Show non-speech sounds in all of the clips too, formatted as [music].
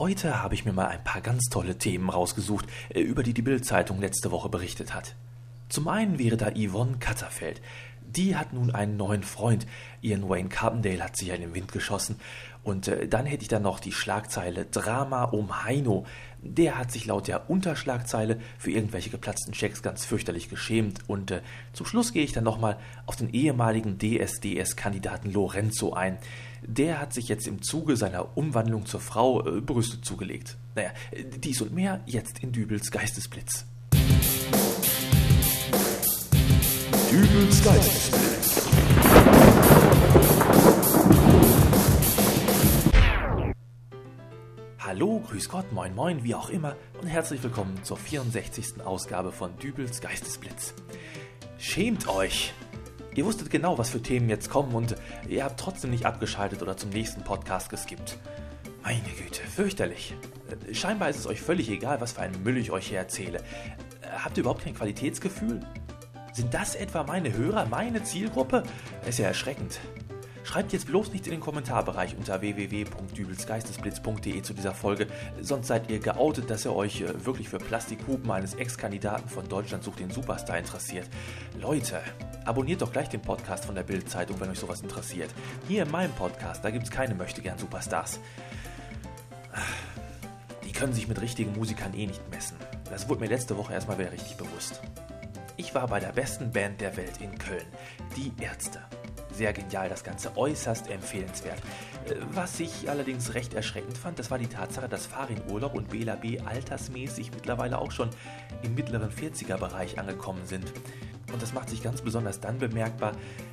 Heute habe ich mir mal ein paar ganz tolle Themen rausgesucht, äh, über die die Bild-Zeitung letzte Woche berichtet hat. Zum einen wäre da Yvonne Katterfeld. Die hat nun einen neuen Freund. Ian Wayne Carpendale hat sich ja in den Wind geschossen. Und äh, dann hätte ich da noch die Schlagzeile Drama um Heino. Der hat sich laut der Unterschlagzeile für irgendwelche geplatzten Checks ganz fürchterlich geschämt. Und äh, zum Schluss gehe ich dann nochmal auf den ehemaligen DSDS-Kandidaten Lorenzo ein. Der hat sich jetzt im Zuge seiner Umwandlung zur Frau äh, Brüste zugelegt. Naja, dies und mehr jetzt in Dübels Geistesblitz. Dübels Geistesblitz. Hallo, grüß Gott, moin moin, wie auch immer und herzlich willkommen zur 64. Ausgabe von Dübels Geistesblitz. Schämt euch! Ihr wusstet genau, was für Themen jetzt kommen und ihr habt trotzdem nicht abgeschaltet oder zum nächsten Podcast geskippt. Meine Güte, fürchterlich. Scheinbar ist es euch völlig egal, was für einen Müll ich euch hier erzähle. Habt ihr überhaupt kein Qualitätsgefühl? Sind das etwa meine Hörer, meine Zielgruppe? Ist ja erschreckend. Schreibt jetzt bloß nicht in den Kommentarbereich unter www.dübelsgeistesblitz.de zu dieser Folge, sonst seid ihr geoutet, dass ihr euch äh, wirklich für Plastikhupen eines Ex-Kandidaten von Deutschland sucht den Superstar interessiert. Leute, abonniert doch gleich den Podcast von der Bild-Zeitung, wenn euch sowas interessiert. Hier in meinem Podcast, da gibt es keine Möchtegern-Superstars. Die können sich mit richtigen Musikern eh nicht messen. Das wurde mir letzte Woche erstmal wieder richtig bewusst. Ich war bei der besten Band der Welt in Köln, die Ärzte. Sehr genial, das Ganze äußerst empfehlenswert. Äh, was ich allerdings recht erschreckend fand, das war die Tatsache, dass Farin Urlaub und Bela B. altersmäßig mittlerweile auch schon im mittleren 40er-Bereich angekommen sind. Und das macht sich ganz besonders dann bemerkbar,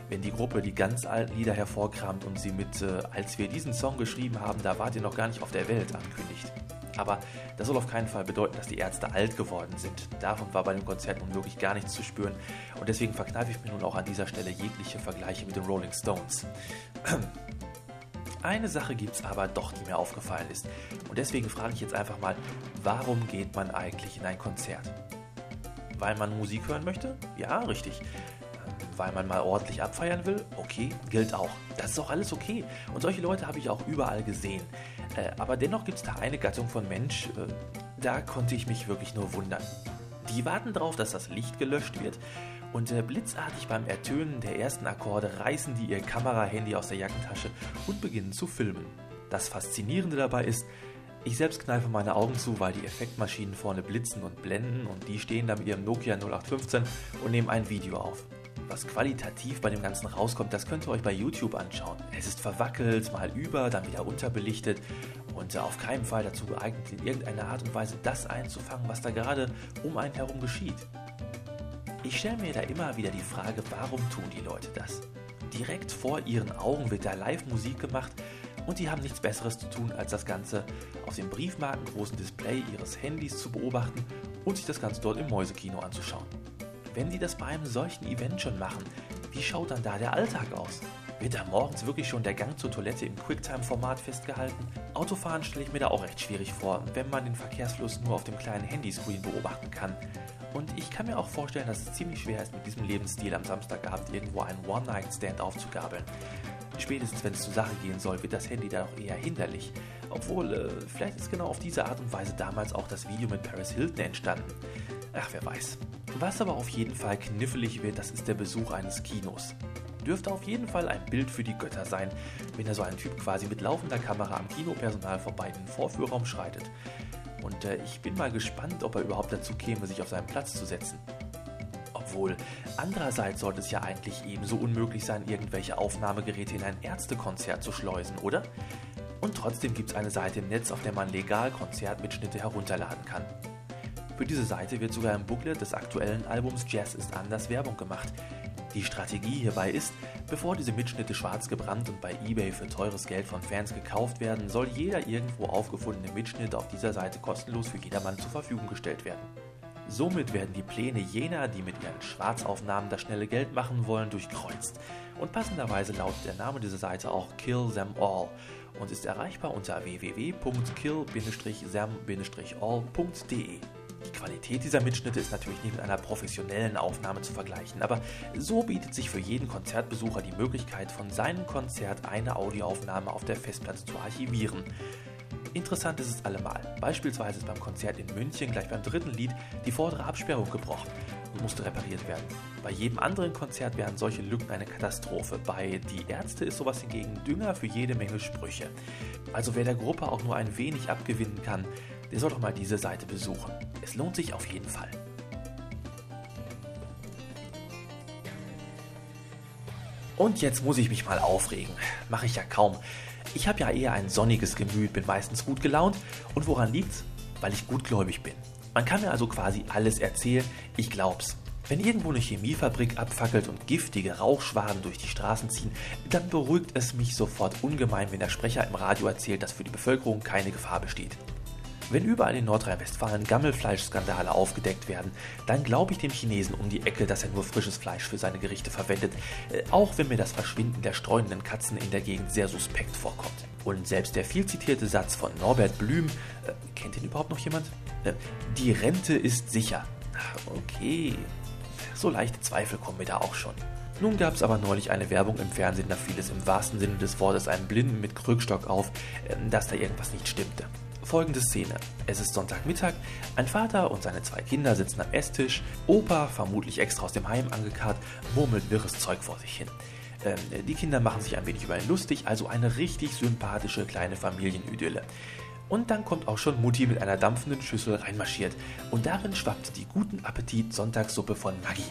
wenn die Gruppe die ganz alten Lieder hervorkramt und sie mit äh, Als wir diesen Song geschrieben haben, da wart ihr noch gar nicht auf der Welt ankündigt. Aber das soll auf keinen Fall bedeuten, dass die Ärzte alt geworden sind. Davon war bei dem Konzert nun wirklich gar nichts zu spüren. Und deswegen verkneife ich mir nun auch an dieser Stelle jegliche Vergleiche mit den Rolling Stones. [clears throat] Eine Sache gibt es aber doch, die mir aufgefallen ist. Und deswegen frage ich jetzt einfach mal, warum geht man eigentlich in ein Konzert? Weil man Musik hören möchte? Ja, richtig weil man mal ordentlich abfeiern will, okay, gilt auch. Das ist auch alles okay. Und solche Leute habe ich auch überall gesehen. Äh, aber dennoch gibt es da eine Gattung von Mensch, äh, da konnte ich mich wirklich nur wundern. Die warten darauf, dass das Licht gelöscht wird und äh, blitzartig beim Ertönen der ersten Akkorde reißen die ihr Kamerahandy aus der Jackentasche und beginnen zu filmen. Das Faszinierende dabei ist, ich selbst kneife meine Augen zu, weil die Effektmaschinen vorne blitzen und blenden und die stehen da mit ihrem Nokia 0815 und nehmen ein Video auf was qualitativ bei dem Ganzen rauskommt, das könnt ihr euch bei YouTube anschauen. Es ist verwackelt, mal über, dann wieder unterbelichtet und auf keinen Fall dazu geeignet, in irgendeiner Art und Weise das einzufangen, was da gerade um einen herum geschieht. Ich stelle mir da immer wieder die Frage, warum tun die Leute das? Direkt vor ihren Augen wird da Live-Musik gemacht und die haben nichts Besseres zu tun, als das Ganze auf dem briefmarkengroßen Display ihres Handys zu beobachten und sich das Ganze dort im Mäusekino anzuschauen. Wenn die das bei einem solchen Event schon machen, wie schaut dann da der Alltag aus? Wird da morgens wirklich schon der Gang zur Toilette im Quicktime-Format festgehalten? Autofahren stelle ich mir da auch recht schwierig vor, wenn man den Verkehrsfluss nur auf dem kleinen Handyscreen beobachten kann. Und ich kann mir auch vorstellen, dass es ziemlich schwer ist, mit diesem Lebensstil am Samstagabend irgendwo einen One-Night-Stand aufzugabeln. Spätestens wenn es zur Sache gehen soll, wird das Handy da auch eher hinderlich. Obwohl, äh, vielleicht ist genau auf diese Art und Weise damals auch das Video mit Paris Hilton entstanden. Ach, wer weiß. Was aber auf jeden Fall knifflig wird, das ist der Besuch eines Kinos. Dürfte auf jeden Fall ein Bild für die Götter sein, wenn da so ein Typ quasi mit laufender Kamera am Kinopersonal vorbei in den Vorführraum schreitet. Und äh, ich bin mal gespannt, ob er überhaupt dazu käme, sich auf seinen Platz zu setzen. Obwohl, andererseits sollte es ja eigentlich ebenso unmöglich sein, irgendwelche Aufnahmegeräte in ein Ärztekonzert zu schleusen, oder? Und trotzdem gibt es eine Seite im Netz, auf der man legal Konzertmitschnitte herunterladen kann. Für diese Seite wird sogar im Booklet des aktuellen Albums Jazz ist anders Werbung gemacht. Die Strategie hierbei ist, bevor diese Mitschnitte schwarz gebrannt und bei eBay für teures Geld von Fans gekauft werden, soll jeder irgendwo aufgefundene Mitschnitt auf dieser Seite kostenlos für jedermann zur Verfügung gestellt werden. Somit werden die Pläne jener, die mit ihren Schwarzaufnahmen das schnelle Geld machen wollen, durchkreuzt. Und passenderweise lautet der Name dieser Seite auch Kill Them All und ist erreichbar unter www.kill-them-all.de. Die Qualität dieser Mitschnitte ist natürlich nicht mit einer professionellen Aufnahme zu vergleichen, aber so bietet sich für jeden Konzertbesucher die Möglichkeit, von seinem Konzert eine Audioaufnahme auf der Festplatte zu archivieren. interessant ist es allemal. Beispielsweise ist beim Konzert in München gleich beim dritten Lied die vordere Absperrung gebrochen und musste repariert werden. Bei jedem anderen Konzert wären solche Lücken eine Katastrophe. Bei Die Ärzte ist sowas hingegen Dünger für jede Menge Sprüche. Also wer der Gruppe auch nur ein wenig abgewinnen kann, der soll doch mal diese Seite besuchen. Es lohnt sich auf jeden Fall. Und jetzt muss ich mich mal aufregen. Mache ich ja kaum. Ich habe ja eher ein sonniges Gemüt, bin meistens gut gelaunt. Und woran liegt's? Weil ich gutgläubig bin. Man kann mir also quasi alles erzählen, ich glaub's. Wenn irgendwo eine Chemiefabrik abfackelt und giftige Rauchschwaden durch die Straßen ziehen, dann beruhigt es mich sofort ungemein, wenn der Sprecher im Radio erzählt, dass für die Bevölkerung keine Gefahr besteht. Wenn überall in Nordrhein-Westfalen Gammelfleischskandale aufgedeckt werden, dann glaube ich dem Chinesen um die Ecke, dass er nur frisches Fleisch für seine Gerichte verwendet, äh, auch wenn mir das Verschwinden der streunenden Katzen in der Gegend sehr suspekt vorkommt. Und selbst der viel zitierte Satz von Norbert Blüm, äh, kennt ihn überhaupt noch jemand? Äh, die Rente ist sicher. Okay, so leichte Zweifel kommen mir da auch schon. Nun gab es aber neulich eine Werbung im Fernsehen, da fiel es im wahrsten Sinne des Wortes einem Blinden mit Krückstock auf, äh, dass da irgendwas nicht stimmte. Folgende Szene. Es ist Sonntagmittag, ein Vater und seine zwei Kinder sitzen am Esstisch, Opa, vermutlich extra aus dem Heim angekarrt, murmelt wirres Zeug vor sich hin. Ähm, die Kinder machen sich ein wenig über ihn lustig, also eine richtig sympathische kleine Familienidylle. Und dann kommt auch schon Mutti mit einer dampfenden Schüssel reinmarschiert. Und darin schwappt die guten Appetit Sonntagssuppe von Maggi.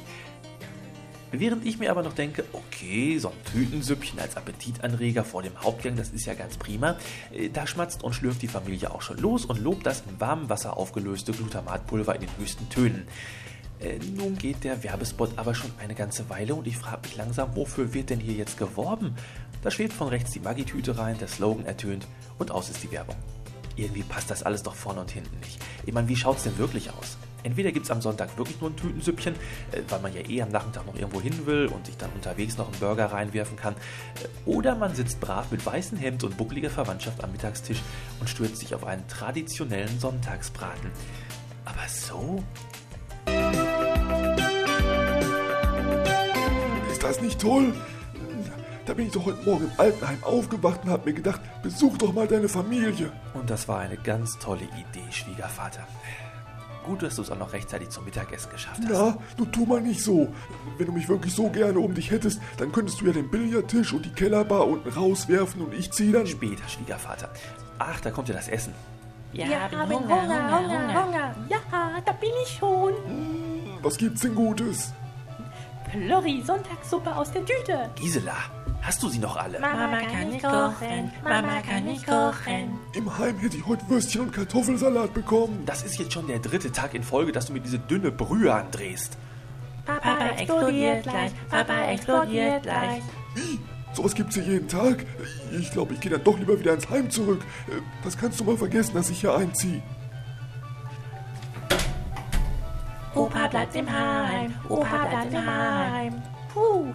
Während ich mir aber noch denke, okay, so ein Tütensüppchen als Appetitanreger vor dem Hauptgang, das ist ja ganz prima, äh, da schmatzt und schlürft die Familie auch schon los und lobt das in warmem Wasser aufgelöste Glutamatpulver in den höchsten Tönen. Äh, nun geht der Werbespot aber schon eine ganze Weile und ich frage mich langsam, wofür wird denn hier jetzt geworben? Da schwebt von rechts die Maggi-Tüte rein, der Slogan ertönt und aus ist die Werbung. Irgendwie passt das alles doch vorne und hinten nicht. Ich meine, wie schaut's denn wirklich aus? Entweder gibt es am Sonntag wirklich nur ein Tütensüppchen, äh, weil man ja eh am Nachmittag noch irgendwo hin will und sich dann unterwegs noch einen Burger reinwerfen kann. Äh, oder man sitzt brav mit weißem Hemd und buckliger Verwandtschaft am Mittagstisch und stürzt sich auf einen traditionellen Sonntagsbraten. Aber so? Ist das nicht toll? Da bin ich doch heute Morgen im Altenheim aufgewacht und hab mir gedacht, besuch doch mal deine Familie. Und das war eine ganz tolle Idee, Schwiegervater. Gut, dass du es auch noch rechtzeitig zum Mittagessen geschafft hast. Na, du tu mal nicht so. Wenn du mich wirklich so gerne um dich hättest, dann könntest du ja den Billardtisch und die Kellerbar unten rauswerfen und ich zieh dann... Später, Schwiegervater. Ach, da kommt ja das Essen. Ja, ja Hunger, Hunger, Hunger, Hunger, Hunger. Ja, da bin ich schon. Hm, was gibt's denn Gutes? Plörri, Sonntagssuppe aus der Tüte. Gisela, Hast du sie noch alle? Mama kann nicht kochen, Mama kann nicht kochen. Im Heim hätte ich heute Würstchen und Kartoffelsalat bekommen. Das ist jetzt schon der dritte Tag in Folge, dass du mir diese dünne Brühe andrehst. Papa explodiert gleich, Papa explodiert gleich. Wie? Sowas gibt's hier jeden Tag? Ich glaube, ich gehe dann doch lieber wieder ins Heim zurück. Das kannst du mal vergessen, dass ich hier einziehe. Opa bleibt im Heim, Opa bleibt im Heim. Puh,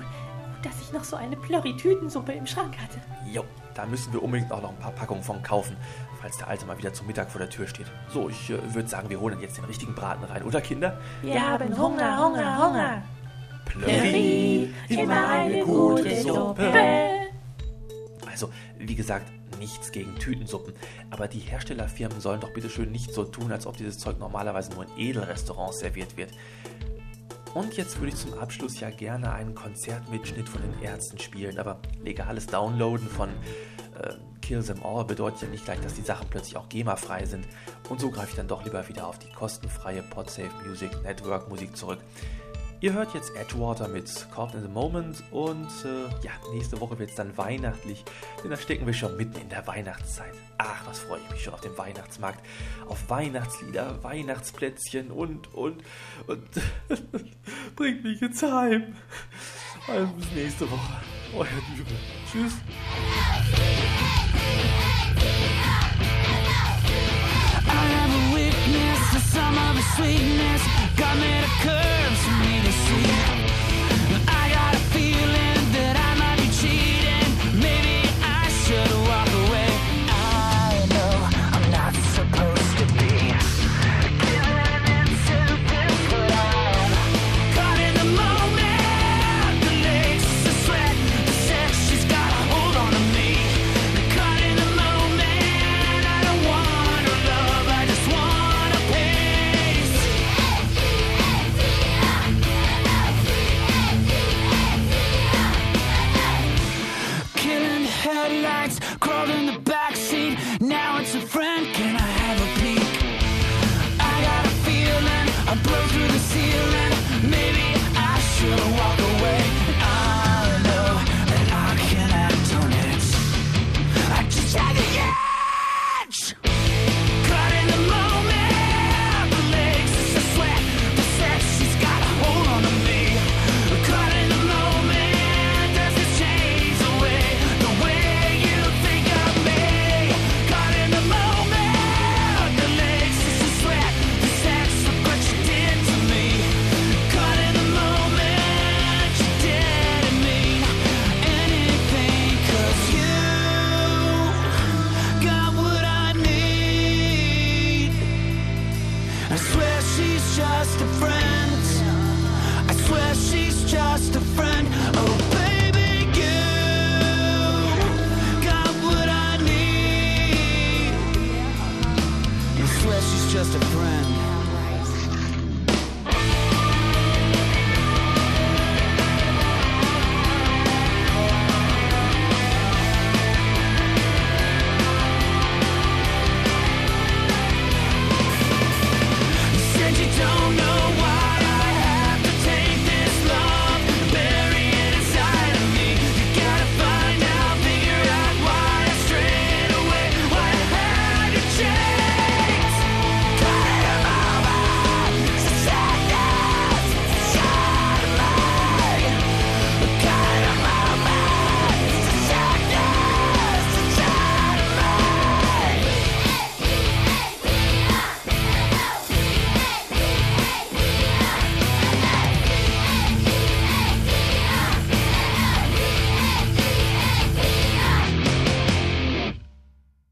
dass ich noch so eine Plörri-Tütensuppe im Schrank hatte. Jo, da müssen wir unbedingt auch noch ein paar Packungen von kaufen, falls der Alte mal wieder zum Mittag vor der Tür steht. So, ich äh, würde sagen, wir holen jetzt den richtigen Braten rein, oder Kinder? Wir haben Hunger, Hunger, Hunger. Plörri, immer eine gute Suppe. Also, wie gesagt, nichts gegen Tütensuppen, aber die Herstellerfirmen sollen doch bitte schön nicht so tun, als ob dieses Zeug normalerweise nur in Edelrestaurants serviert wird. Und jetzt würde ich zum Abschluss ja gerne einen Konzertmitschnitt von den Ärzten spielen, aber legales Downloaden von äh, Kill Them All bedeutet ja nicht gleich, dass die Sachen plötzlich auch GEMA-frei sind. Und so greife ich dann doch lieber wieder auf die kostenfreie Podsafe Music Network Musik zurück. Ihr hört jetzt Edgewater mit Caught in the Moment und äh, ja, nächste Woche wird es dann weihnachtlich, denn da stecken wir schon mitten in der Weihnachtszeit. Ach, was freue ich mich schon auf dem Weihnachtsmarkt, auf Weihnachtslieder, Weihnachtsplätzchen und, und, und [laughs] bringt mich ins Heim. Also bis nächste Woche. Euer Liebe. Tschüss. I never witnessed the sum of sweetness. God made a curve for me to see.